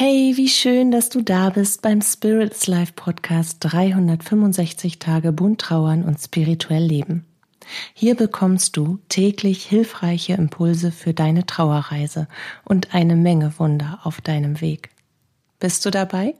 Hey, wie schön, dass du da bist beim Spirits Life Podcast 365 Tage bunt trauern und spirituell leben. Hier bekommst du täglich hilfreiche Impulse für deine Trauerreise und eine Menge Wunder auf deinem Weg. Bist du dabei?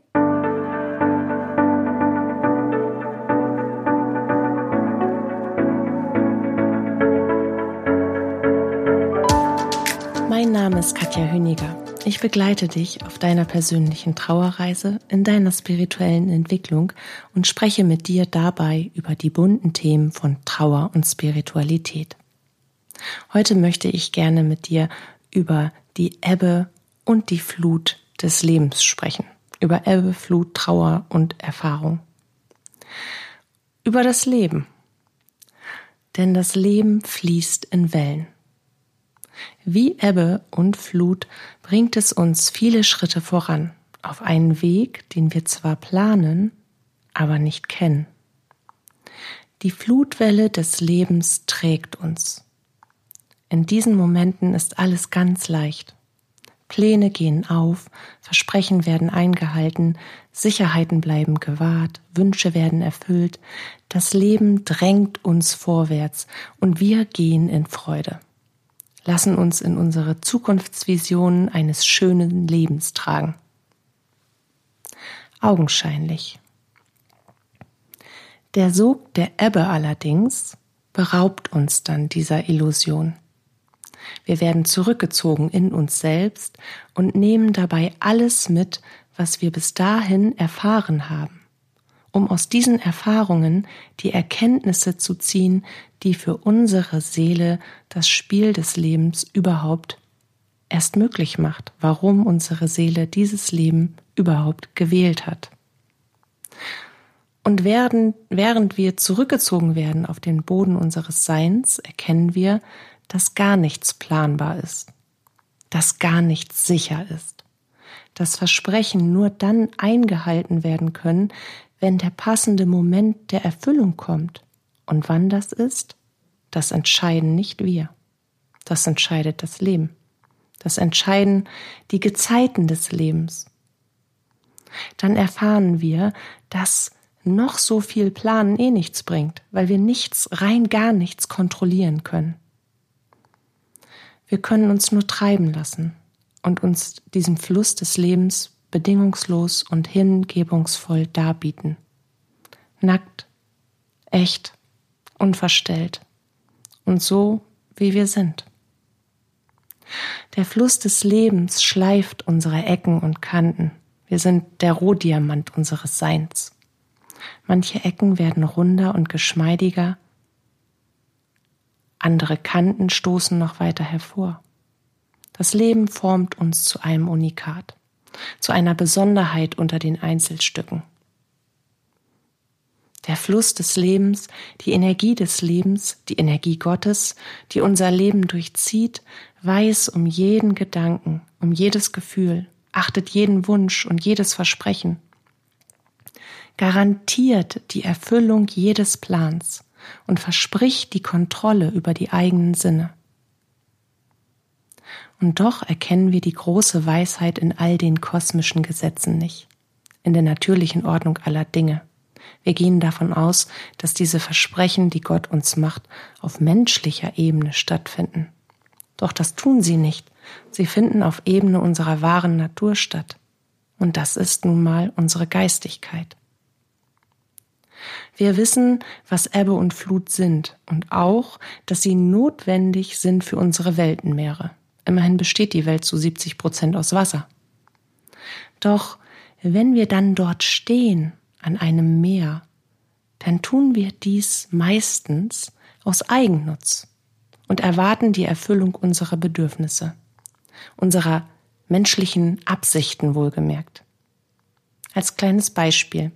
Mein Name ist Katja Hüniger. Ich begleite dich auf deiner persönlichen Trauerreise, in deiner spirituellen Entwicklung und spreche mit dir dabei über die bunten Themen von Trauer und Spiritualität. Heute möchte ich gerne mit dir über die Ebbe und die Flut des Lebens sprechen. Über Ebbe, Flut, Trauer und Erfahrung. Über das Leben. Denn das Leben fließt in Wellen. Wie Ebbe und Flut bringt es uns viele Schritte voran, auf einen Weg, den wir zwar planen, aber nicht kennen. Die Flutwelle des Lebens trägt uns. In diesen Momenten ist alles ganz leicht. Pläne gehen auf, Versprechen werden eingehalten, Sicherheiten bleiben gewahrt, Wünsche werden erfüllt, das Leben drängt uns vorwärts und wir gehen in Freude lassen uns in unsere Zukunftsvisionen eines schönen Lebens tragen. Augenscheinlich. Der Sog der Ebbe allerdings beraubt uns dann dieser Illusion. Wir werden zurückgezogen in uns selbst und nehmen dabei alles mit, was wir bis dahin erfahren haben um aus diesen Erfahrungen die Erkenntnisse zu ziehen, die für unsere Seele das Spiel des Lebens überhaupt erst möglich macht, warum unsere Seele dieses Leben überhaupt gewählt hat. Und werden, während wir zurückgezogen werden auf den Boden unseres Seins, erkennen wir, dass gar nichts planbar ist, dass gar nichts sicher ist, dass Versprechen nur dann eingehalten werden können, wenn der passende Moment der Erfüllung kommt. Und wann das ist, das entscheiden nicht wir. Das entscheidet das Leben. Das entscheiden die Gezeiten des Lebens. Dann erfahren wir, dass noch so viel Planen eh nichts bringt, weil wir nichts, rein gar nichts kontrollieren können. Wir können uns nur treiben lassen und uns diesem Fluss des Lebens bedingungslos und hingebungsvoll darbieten. Nackt, echt, unverstellt und so, wie wir sind. Der Fluss des Lebens schleift unsere Ecken und Kanten. Wir sind der Rohdiamant unseres Seins. Manche Ecken werden runder und geschmeidiger, andere Kanten stoßen noch weiter hervor. Das Leben formt uns zu einem Unikat zu einer Besonderheit unter den Einzelstücken. Der Fluss des Lebens, die Energie des Lebens, die Energie Gottes, die unser Leben durchzieht, weiß um jeden Gedanken, um jedes Gefühl, achtet jeden Wunsch und jedes Versprechen, garantiert die Erfüllung jedes Plans und verspricht die Kontrolle über die eigenen Sinne. Und doch erkennen wir die große Weisheit in all den kosmischen Gesetzen nicht, in der natürlichen Ordnung aller Dinge. Wir gehen davon aus, dass diese Versprechen, die Gott uns macht, auf menschlicher Ebene stattfinden. Doch das tun sie nicht. Sie finden auf Ebene unserer wahren Natur statt. Und das ist nun mal unsere Geistigkeit. Wir wissen, was Ebbe und Flut sind und auch, dass sie notwendig sind für unsere Weltenmeere. Immerhin besteht die Welt zu 70 Prozent aus Wasser. Doch wenn wir dann dort stehen, an einem Meer, dann tun wir dies meistens aus Eigennutz und erwarten die Erfüllung unserer Bedürfnisse, unserer menschlichen Absichten wohlgemerkt. Als kleines Beispiel.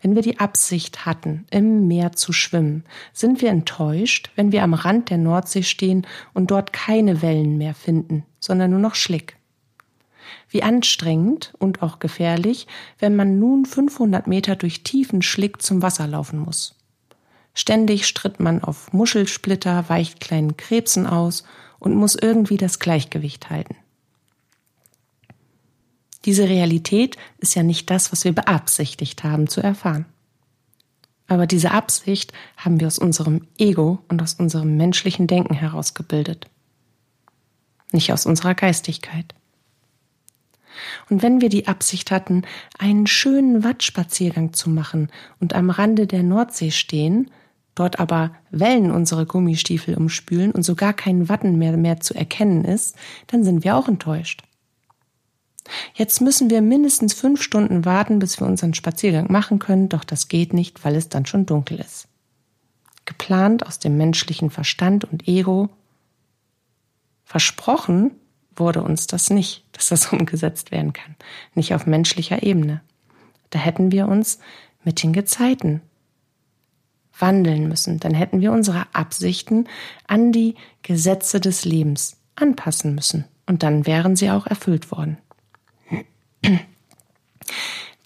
Wenn wir die Absicht hatten, im Meer zu schwimmen, sind wir enttäuscht, wenn wir am Rand der Nordsee stehen und dort keine Wellen mehr finden, sondern nur noch Schlick. Wie anstrengend und auch gefährlich, wenn man nun 500 Meter durch tiefen Schlick zum Wasser laufen muss. Ständig stritt man auf Muschelsplitter, weicht kleinen Krebsen aus und muss irgendwie das Gleichgewicht halten. Diese Realität ist ja nicht das, was wir beabsichtigt haben zu erfahren. Aber diese Absicht haben wir aus unserem Ego und aus unserem menschlichen Denken herausgebildet, nicht aus unserer Geistigkeit. Und wenn wir die Absicht hatten, einen schönen Wattspaziergang zu machen und am Rande der Nordsee stehen, dort aber Wellen unsere Gummistiefel umspülen und sogar kein Watten mehr, mehr zu erkennen ist, dann sind wir auch enttäuscht. Jetzt müssen wir mindestens fünf Stunden warten, bis wir unseren Spaziergang machen können, doch das geht nicht, weil es dann schon dunkel ist. Geplant aus dem menschlichen Verstand und Ego. Versprochen wurde uns das nicht, dass das umgesetzt werden kann, nicht auf menschlicher Ebene. Da hätten wir uns mit den Gezeiten wandeln müssen, dann hätten wir unsere Absichten an die Gesetze des Lebens anpassen müssen und dann wären sie auch erfüllt worden.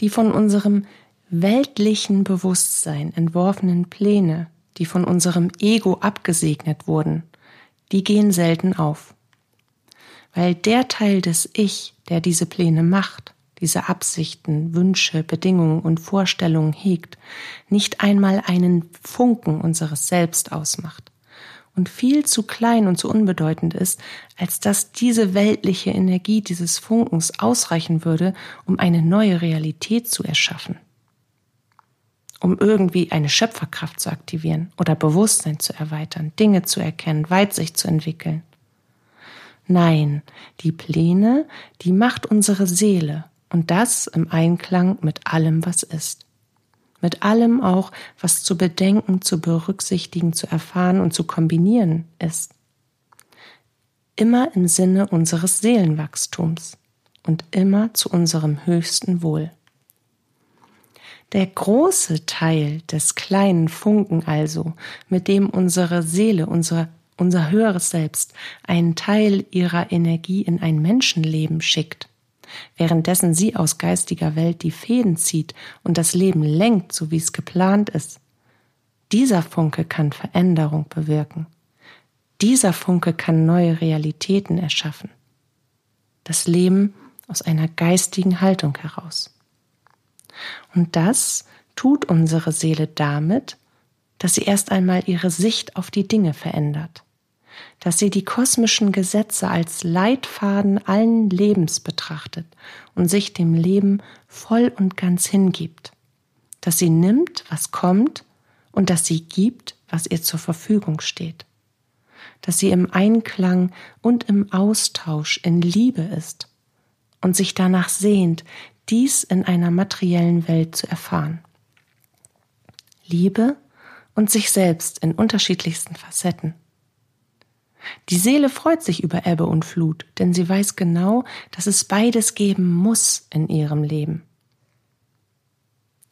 Die von unserem weltlichen Bewusstsein entworfenen Pläne, die von unserem Ego abgesegnet wurden, die gehen selten auf. Weil der Teil des Ich, der diese Pläne macht, diese Absichten, Wünsche, Bedingungen und Vorstellungen hegt, nicht einmal einen Funken unseres Selbst ausmacht und viel zu klein und zu unbedeutend ist, als dass diese weltliche Energie dieses Funkens ausreichen würde, um eine neue Realität zu erschaffen, um irgendwie eine Schöpferkraft zu aktivieren oder Bewusstsein zu erweitern, Dinge zu erkennen, Weitsicht zu entwickeln. Nein, die Pläne, die macht unsere Seele und das im Einklang mit allem, was ist. Mit allem auch, was zu bedenken, zu berücksichtigen, zu erfahren und zu kombinieren ist. Immer im Sinne unseres Seelenwachstums und immer zu unserem höchsten Wohl. Der große Teil des kleinen Funken also, mit dem unsere Seele, unser unser höheres Selbst einen Teil ihrer Energie in ein Menschenleben schickt, währenddessen sie aus geistiger Welt die Fäden zieht und das Leben lenkt, so wie es geplant ist. Dieser Funke kann Veränderung bewirken. Dieser Funke kann neue Realitäten erschaffen. Das Leben aus einer geistigen Haltung heraus. Und das tut unsere Seele damit, dass sie erst einmal ihre Sicht auf die Dinge verändert dass sie die kosmischen Gesetze als Leitfaden allen Lebens betrachtet und sich dem Leben voll und ganz hingibt, dass sie nimmt, was kommt, und dass sie gibt, was ihr zur Verfügung steht, dass sie im Einklang und im Austausch in Liebe ist und sich danach sehnt, dies in einer materiellen Welt zu erfahren. Liebe und sich selbst in unterschiedlichsten Facetten. Die Seele freut sich über Ebbe und Flut, denn sie weiß genau, dass es beides geben muss in ihrem Leben.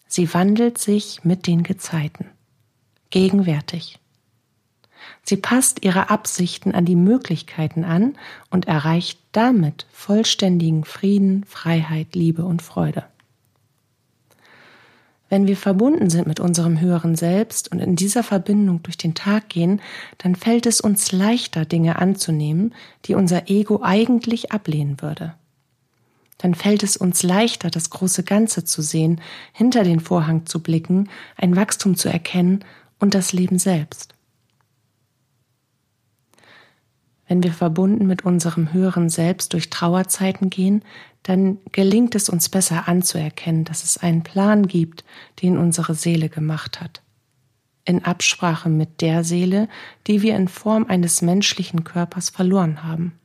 Sie wandelt sich mit den Gezeiten, gegenwärtig. Sie passt ihre Absichten an die Möglichkeiten an und erreicht damit vollständigen Frieden, Freiheit, Liebe und Freude. Wenn wir verbunden sind mit unserem höheren Selbst und in dieser Verbindung durch den Tag gehen, dann fällt es uns leichter, Dinge anzunehmen, die unser Ego eigentlich ablehnen würde. Dann fällt es uns leichter, das große Ganze zu sehen, hinter den Vorhang zu blicken, ein Wachstum zu erkennen und das Leben selbst. Wenn wir verbunden mit unserem höheren Selbst durch Trauerzeiten gehen, dann gelingt es uns besser anzuerkennen, dass es einen Plan gibt, den unsere Seele gemacht hat. In Absprache mit der Seele, die wir in Form eines menschlichen Körpers verloren haben.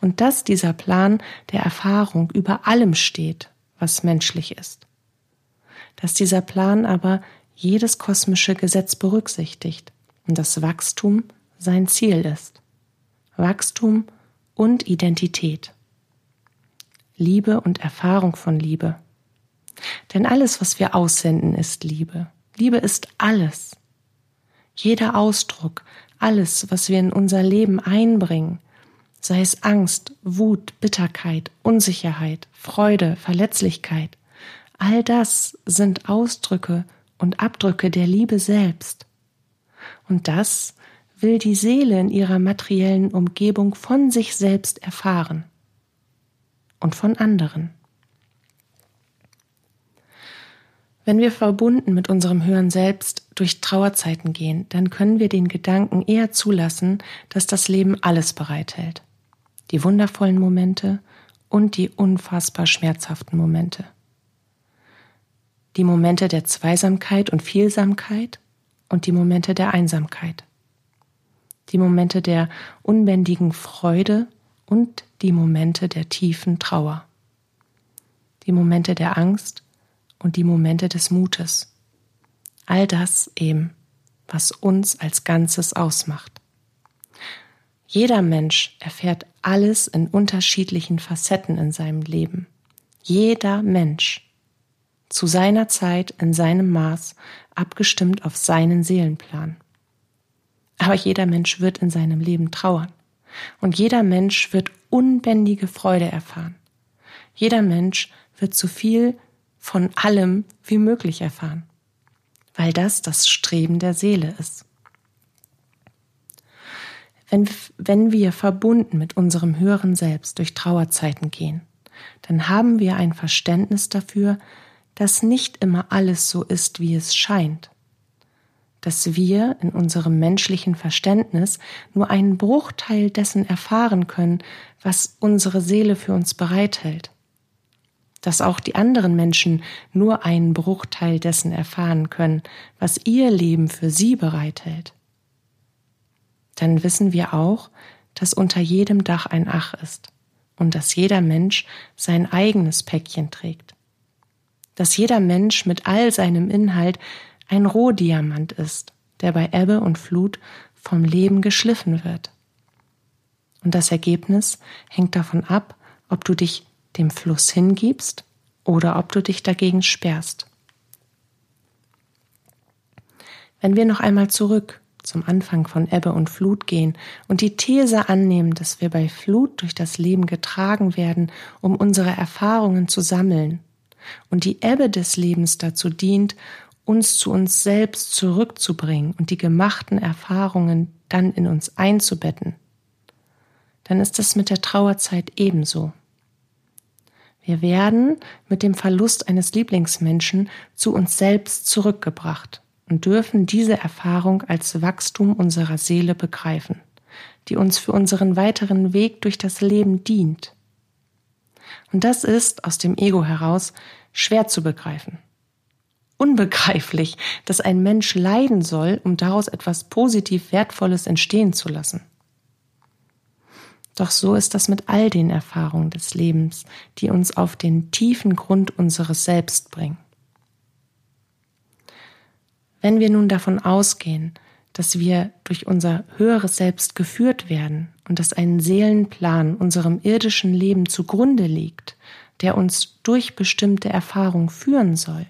Und dass dieser Plan der Erfahrung über allem steht, was menschlich ist. Dass dieser Plan aber jedes kosmische Gesetz berücksichtigt und das Wachstum sein Ziel ist. Wachstum und Identität. Liebe und Erfahrung von Liebe. Denn alles, was wir aussenden, ist Liebe. Liebe ist alles. Jeder Ausdruck, alles, was wir in unser Leben einbringen, sei es Angst, Wut, Bitterkeit, Unsicherheit, Freude, Verletzlichkeit, all das sind Ausdrücke und Abdrücke der Liebe selbst. Und das will die Seele in ihrer materiellen Umgebung von sich selbst erfahren. und von anderen. Wenn wir verbunden mit unserem höheren Selbst durch Trauerzeiten gehen, dann können wir den Gedanken eher zulassen, dass das Leben alles bereithält. Die wundervollen Momente und die unfassbar schmerzhaften Momente. Die Momente der Zweisamkeit und Vielsamkeit und die Momente der Einsamkeit. Die Momente der unbändigen Freude und die Momente der tiefen Trauer. Die Momente der Angst und die Momente des Mutes. All das eben, was uns als Ganzes ausmacht. Jeder Mensch erfährt alles in unterschiedlichen Facetten in seinem Leben. Jeder Mensch. Zu seiner Zeit, in seinem Maß, abgestimmt auf seinen Seelenplan. Aber jeder Mensch wird in seinem Leben trauern. Und jeder Mensch wird unbändige Freude erfahren. Jeder Mensch wird zu viel von allem wie möglich erfahren, weil das das Streben der Seele ist. Wenn, wenn wir verbunden mit unserem höheren Selbst durch Trauerzeiten gehen, dann haben wir ein Verständnis dafür, dass nicht immer alles so ist, wie es scheint, dass wir in unserem menschlichen Verständnis nur einen Bruchteil dessen erfahren können, was unsere Seele für uns bereithält dass auch die anderen Menschen nur einen Bruchteil dessen erfahren können, was ihr Leben für sie bereithält. Dann wissen wir auch, dass unter jedem Dach ein Ach ist und dass jeder Mensch sein eigenes Päckchen trägt. Dass jeder Mensch mit all seinem Inhalt ein Rohdiamant ist, der bei Ebbe und Flut vom Leben geschliffen wird. Und das Ergebnis hängt davon ab, ob du dich dem Fluss hingibst oder ob du dich dagegen sperrst. Wenn wir noch einmal zurück zum Anfang von Ebbe und Flut gehen und die These annehmen, dass wir bei Flut durch das Leben getragen werden, um unsere Erfahrungen zu sammeln, und die Ebbe des Lebens dazu dient, uns zu uns selbst zurückzubringen und die gemachten Erfahrungen dann in uns einzubetten, dann ist es mit der Trauerzeit ebenso. Wir werden mit dem Verlust eines Lieblingsmenschen zu uns selbst zurückgebracht und dürfen diese Erfahrung als Wachstum unserer Seele begreifen, die uns für unseren weiteren Weg durch das Leben dient. Und das ist aus dem Ego heraus schwer zu begreifen. Unbegreiflich, dass ein Mensch leiden soll, um daraus etwas positiv Wertvolles entstehen zu lassen. Doch so ist das mit all den Erfahrungen des Lebens, die uns auf den tiefen Grund unseres Selbst bringen. Wenn wir nun davon ausgehen, dass wir durch unser höheres Selbst geführt werden und dass ein Seelenplan unserem irdischen Leben zugrunde liegt, der uns durch bestimmte Erfahrungen führen soll,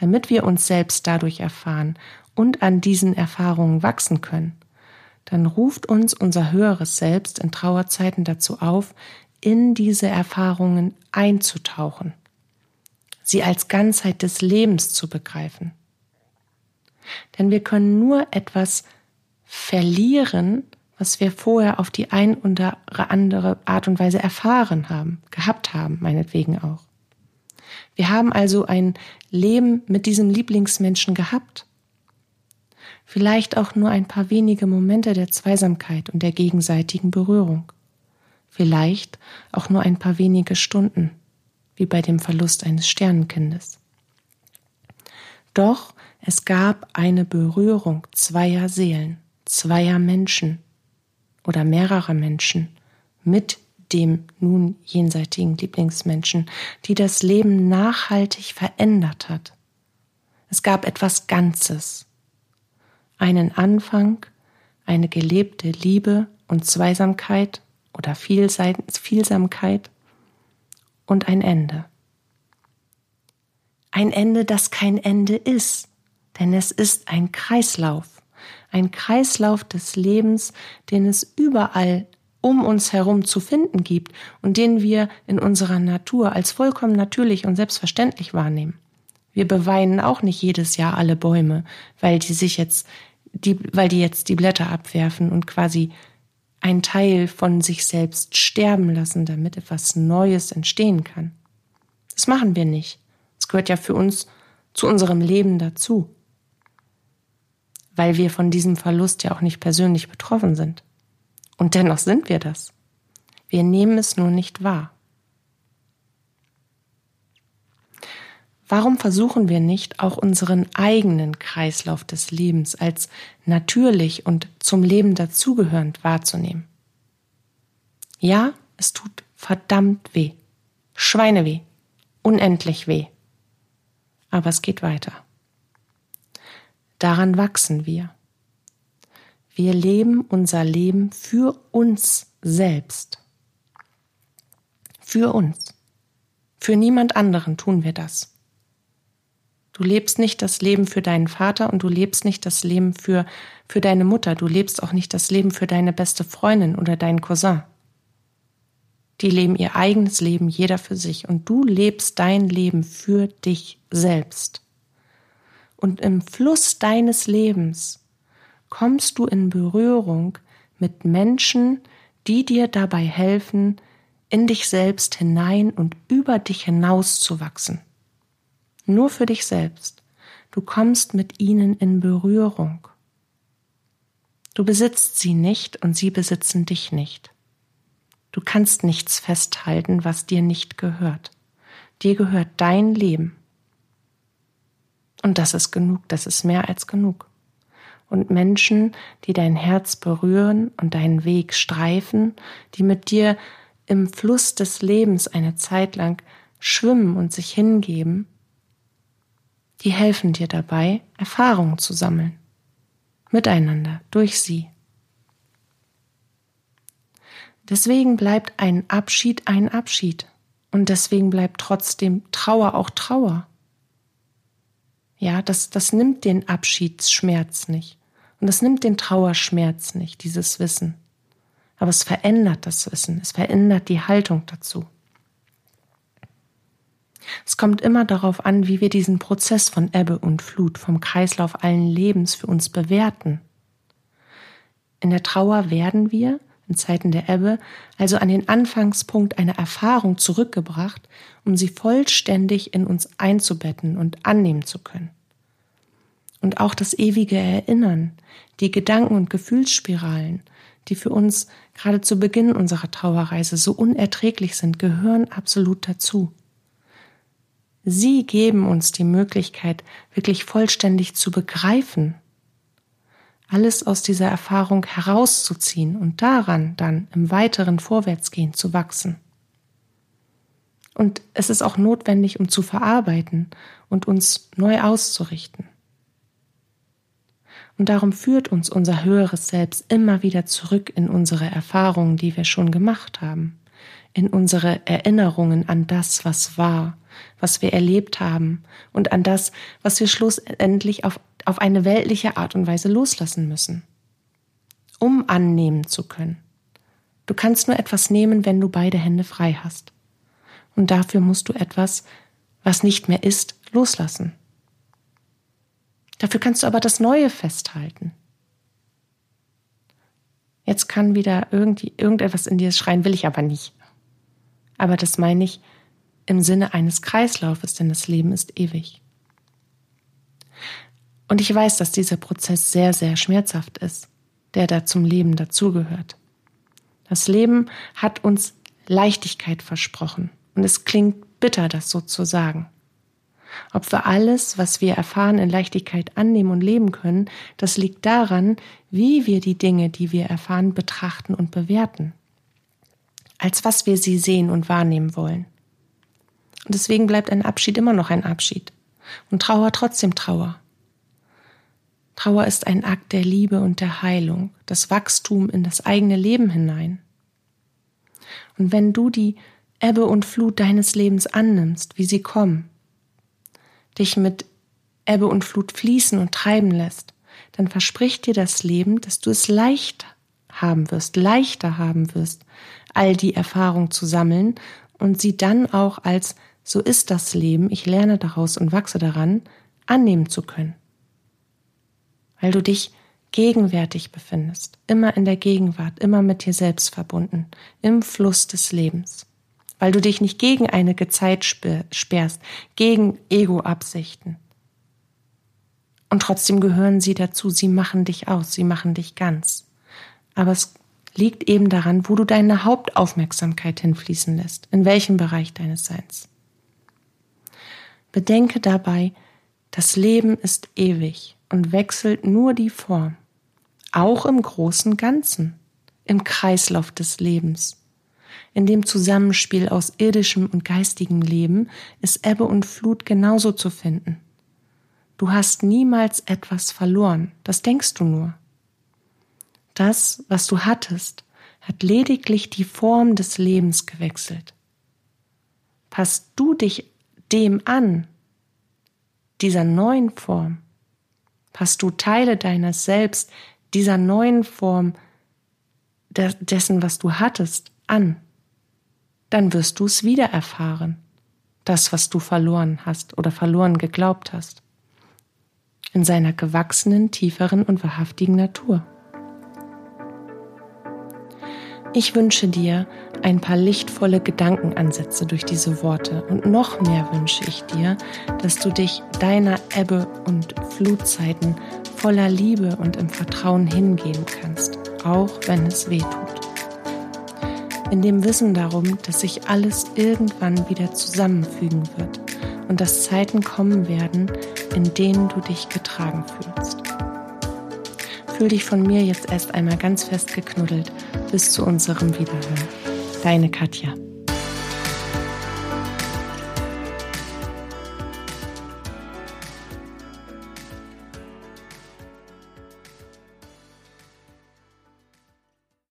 damit wir uns selbst dadurch erfahren und an diesen Erfahrungen wachsen können, dann ruft uns unser höheres Selbst in Trauerzeiten dazu auf, in diese Erfahrungen einzutauchen, sie als Ganzheit des Lebens zu begreifen. Denn wir können nur etwas verlieren, was wir vorher auf die ein oder andere Art und Weise erfahren haben, gehabt haben, meinetwegen auch. Wir haben also ein Leben mit diesem Lieblingsmenschen gehabt vielleicht auch nur ein paar wenige Momente der Zweisamkeit und der gegenseitigen Berührung, vielleicht auch nur ein paar wenige Stunden, wie bei dem Verlust eines Sternenkindes. Doch es gab eine Berührung zweier Seelen, zweier Menschen oder mehrerer Menschen mit dem nun jenseitigen Lieblingsmenschen, die das Leben nachhaltig verändert hat. Es gab etwas Ganzes, einen Anfang, eine gelebte Liebe und Zweisamkeit oder Vielsamkeit und ein Ende. Ein Ende, das kein Ende ist, denn es ist ein Kreislauf, ein Kreislauf des Lebens, den es überall um uns herum zu finden gibt und den wir in unserer Natur als vollkommen natürlich und selbstverständlich wahrnehmen. Wir beweinen auch nicht jedes Jahr alle Bäume, weil die sich jetzt die, weil die jetzt die Blätter abwerfen und quasi ein Teil von sich selbst sterben lassen, damit etwas Neues entstehen kann. Das machen wir nicht. Es gehört ja für uns zu unserem Leben dazu, weil wir von diesem Verlust ja auch nicht persönlich betroffen sind. Und dennoch sind wir das. Wir nehmen es nur nicht wahr. Warum versuchen wir nicht auch unseren eigenen Kreislauf des Lebens als natürlich und zum Leben dazugehörend wahrzunehmen? Ja, es tut verdammt weh. Schweineweh. Unendlich weh. Aber es geht weiter. Daran wachsen wir. Wir leben unser Leben für uns selbst. Für uns. Für niemand anderen tun wir das. Du lebst nicht das Leben für deinen Vater und du lebst nicht das Leben für, für deine Mutter. Du lebst auch nicht das Leben für deine beste Freundin oder deinen Cousin. Die leben ihr eigenes Leben, jeder für sich. Und du lebst dein Leben für dich selbst. Und im Fluss deines Lebens kommst du in Berührung mit Menschen, die dir dabei helfen, in dich selbst hinein und über dich hinaus zu wachsen nur für dich selbst. Du kommst mit ihnen in Berührung. Du besitzt sie nicht und sie besitzen dich nicht. Du kannst nichts festhalten, was dir nicht gehört. Dir gehört dein Leben. Und das ist genug, das ist mehr als genug. Und Menschen, die dein Herz berühren und deinen Weg streifen, die mit dir im Fluss des Lebens eine Zeit lang schwimmen und sich hingeben, die helfen dir dabei, Erfahrungen zu sammeln. Miteinander, durch sie. Deswegen bleibt ein Abschied ein Abschied. Und deswegen bleibt trotzdem Trauer auch Trauer. Ja, das, das nimmt den Abschiedsschmerz nicht. Und das nimmt den Trauerschmerz nicht, dieses Wissen. Aber es verändert das Wissen, es verändert die Haltung dazu. Es kommt immer darauf an, wie wir diesen Prozess von Ebbe und Flut, vom Kreislauf allen Lebens für uns bewerten. In der Trauer werden wir, in Zeiten der Ebbe, also an den Anfangspunkt einer Erfahrung zurückgebracht, um sie vollständig in uns einzubetten und annehmen zu können. Und auch das ewige Erinnern, die Gedanken- und Gefühlsspiralen, die für uns gerade zu Beginn unserer Trauerreise so unerträglich sind, gehören absolut dazu. Sie geben uns die Möglichkeit, wirklich vollständig zu begreifen, alles aus dieser Erfahrung herauszuziehen und daran dann im weiteren Vorwärtsgehen zu wachsen. Und es ist auch notwendig, um zu verarbeiten und uns neu auszurichten. Und darum führt uns unser höheres Selbst immer wieder zurück in unsere Erfahrungen, die wir schon gemacht haben, in unsere Erinnerungen an das, was war, was wir erlebt haben und an das, was wir schlussendlich auf, auf eine weltliche Art und Weise loslassen müssen, um annehmen zu können. Du kannst nur etwas nehmen, wenn du beide Hände frei hast. Und dafür musst du etwas, was nicht mehr ist, loslassen. Dafür kannst du aber das Neue festhalten. Jetzt kann wieder irgendwie irgendetwas in dir schreien, will ich aber nicht. Aber das meine ich, im Sinne eines Kreislaufes, denn das Leben ist ewig. Und ich weiß, dass dieser Prozess sehr, sehr schmerzhaft ist, der da zum Leben dazugehört. Das Leben hat uns Leichtigkeit versprochen und es klingt bitter, das so zu sagen. Ob wir alles, was wir erfahren, in Leichtigkeit annehmen und leben können, das liegt daran, wie wir die Dinge, die wir erfahren, betrachten und bewerten. Als was wir sie sehen und wahrnehmen wollen. Und deswegen bleibt ein Abschied immer noch ein Abschied. Und Trauer trotzdem Trauer. Trauer ist ein Akt der Liebe und der Heilung, das Wachstum in das eigene Leben hinein. Und wenn du die Ebbe und Flut deines Lebens annimmst, wie sie kommen, dich mit Ebbe und Flut fließen und treiben lässt, dann verspricht dir das Leben, dass du es leicht haben wirst, leichter haben wirst, all die Erfahrung zu sammeln und sie dann auch als so ist das Leben, ich lerne daraus und wachse daran, annehmen zu können. Weil du dich gegenwärtig befindest, immer in der Gegenwart, immer mit dir selbst verbunden, im Fluss des Lebens, weil du dich nicht gegen einige Zeit sperrst, gegen Ego-Absichten. Und trotzdem gehören sie dazu, sie machen dich aus, sie machen dich ganz. Aber es liegt eben daran, wo du deine Hauptaufmerksamkeit hinfließen lässt, in welchem Bereich deines Seins. Bedenke dabei, das Leben ist ewig und wechselt nur die Form, auch im großen Ganzen, im Kreislauf des Lebens. In dem Zusammenspiel aus irdischem und geistigem Leben ist Ebbe und Flut genauso zu finden. Du hast niemals etwas verloren, das denkst du nur. Das, was du hattest, hat lediglich die Form des Lebens gewechselt. Passt du dich dem an, dieser neuen Form, passt du Teile deines Selbst dieser neuen Form dessen, was du hattest, an, dann wirst du es wieder erfahren, das, was du verloren hast oder verloren geglaubt hast, in seiner gewachsenen, tieferen und wahrhaftigen Natur. Ich wünsche dir ein paar lichtvolle Gedankenansätze durch diese Worte und noch mehr wünsche ich dir, dass du dich deiner Ebbe und Flutzeiten voller Liebe und im Vertrauen hingeben kannst, auch wenn es weh tut. In dem Wissen darum, dass sich alles irgendwann wieder zusammenfügen wird und dass Zeiten kommen werden, in denen du dich getragen fühlst. Fühl dich von mir jetzt erst einmal ganz fest geknuddelt bis zu unserem Wiederhören. Deine Katja.